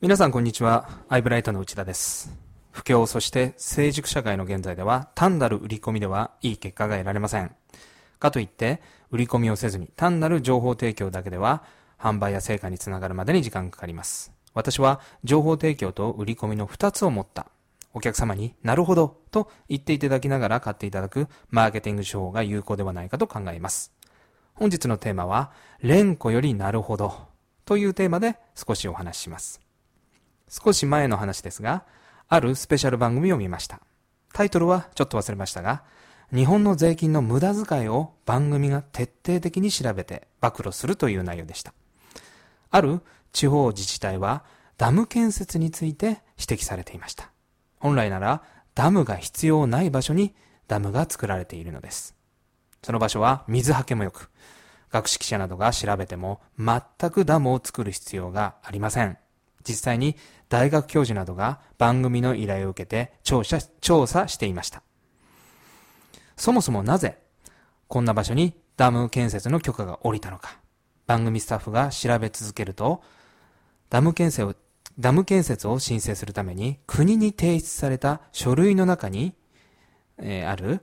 皆さんこんにちは。アイブライトの内田です。不況、そして成熟社会の現在では、単なる売り込みではいい結果が得られません。かといって、売り込みをせずに単なる情報提供だけでは、販売や成果につながるまでに時間がかかります。私は、情報提供と売り込みの二つを持った。お客様になるほどと言っていただきながら買っていただくマーケティング手法が有効ではないかと考えます。本日のテーマは、連呼よりなるほどというテーマで少しお話しします。少し前の話ですが、あるスペシャル番組を見ました。タイトルはちょっと忘れましたが、日本の税金の無駄遣いを番組が徹底的に調べて暴露するという内容でした。ある地方自治体はダム建設について指摘されていました。本来ならダムが必要ない場所にダムが作られているのです。その場所は水はけも良く、学識者などが調べても全くダムを作る必要がありません。実際に大学教授などが番組の依頼を受けて調査調査していました。そもそもなぜこんな場所にダム建設の許可が下りたのか。番組スタッフが調べ続けると、ダム建設をダム建設を申請するために国に提出された書類の中に、えーある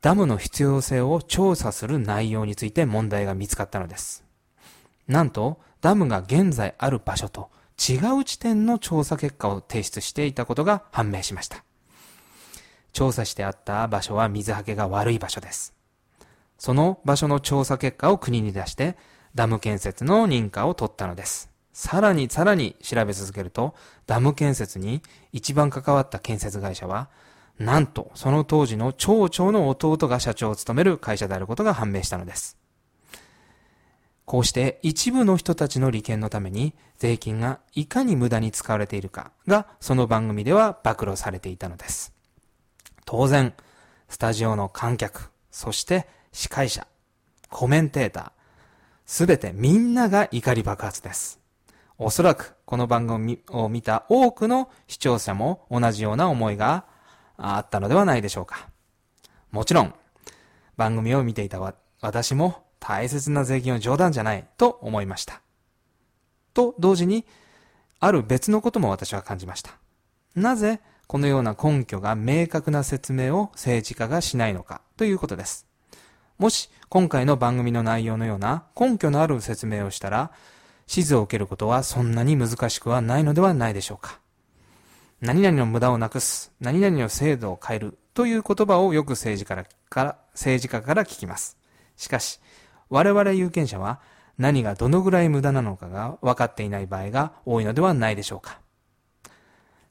ダムの必要性を調査する内容について問題が見つかったのです。なんと、ダムが現在ある場所と違う地点の調査結果を提出していたことが判明しました。調査してあった場所は水はけが悪い場所です。その場所の調査結果を国に出して、ダム建設の認可を取ったのです。さらにさらに調べ続けると、ダム建設に一番関わった建設会社は、なんとその当時の町長の弟が社長を務める会社であることが判明したのです。こうして一部の人たちの利権のために税金がいかに無駄に使われているかがその番組では暴露されていたのです。当然、スタジオの観客、そして司会者、コメンテーター、すべてみんなが怒り爆発です。おそらくこの番組を見た多くの視聴者も同じような思いがあったのではないでしょうか。もちろん、番組を見ていた私も大切な税金は冗談じゃないと思いました。と同時に、ある別のことも私は感じました。なぜこのような根拠が明確な説明を政治家がしないのかということです。もし今回の番組の内容のような根拠のある説明をしたら、指示を受けることはそんなに難しくはないのではないでしょうか。何々の無駄をなくす、何々の制度を変えるという言葉をよく政治からから政治家から聞きます。しかし、我々有権者は何がどのぐらい無駄なのかが分かっていない場合が多いのではないでしょうか。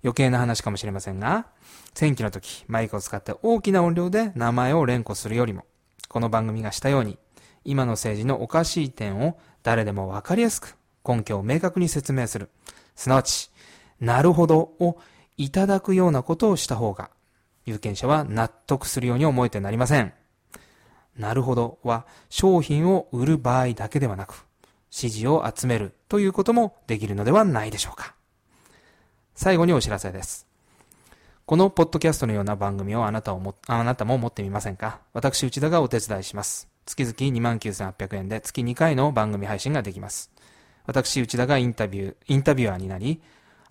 余計な話かもしれませんが、選挙の時、マイクを使って大きな音量で名前を連呼するよりも、この番組がしたように、今の政治のおかしい点を誰でも分かりやすく根拠を明確に説明する。すなわち、なるほどをいただくようなことをした方が、有権者は納得するように思えてなりません。なるほどは商品を売る場合だけではなく、支持を集めるということもできるのではないでしょうか。最後にお知らせです。このポッドキャストのような番組をあなたをも、あなたも持ってみませんか？私、内田がお手伝いします。月々29,800円で月2回の番組配信ができます。私、内田がインタビュー、インタビュアーになり、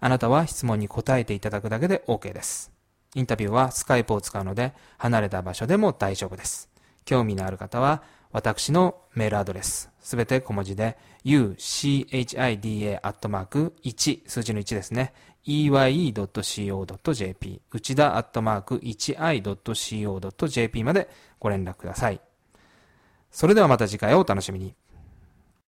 あなたは質問に答えていただくだけで OK です。インタビューはスカイプを使うので、離れた場所でも大丈夫です。興味のある方は、私のメールアドレス、すべて小文字で、uchida.1、数字の1ですね。eye.co.jp、内田 .1i.co.jp までご連絡ください。それではまた次回をお楽しみに。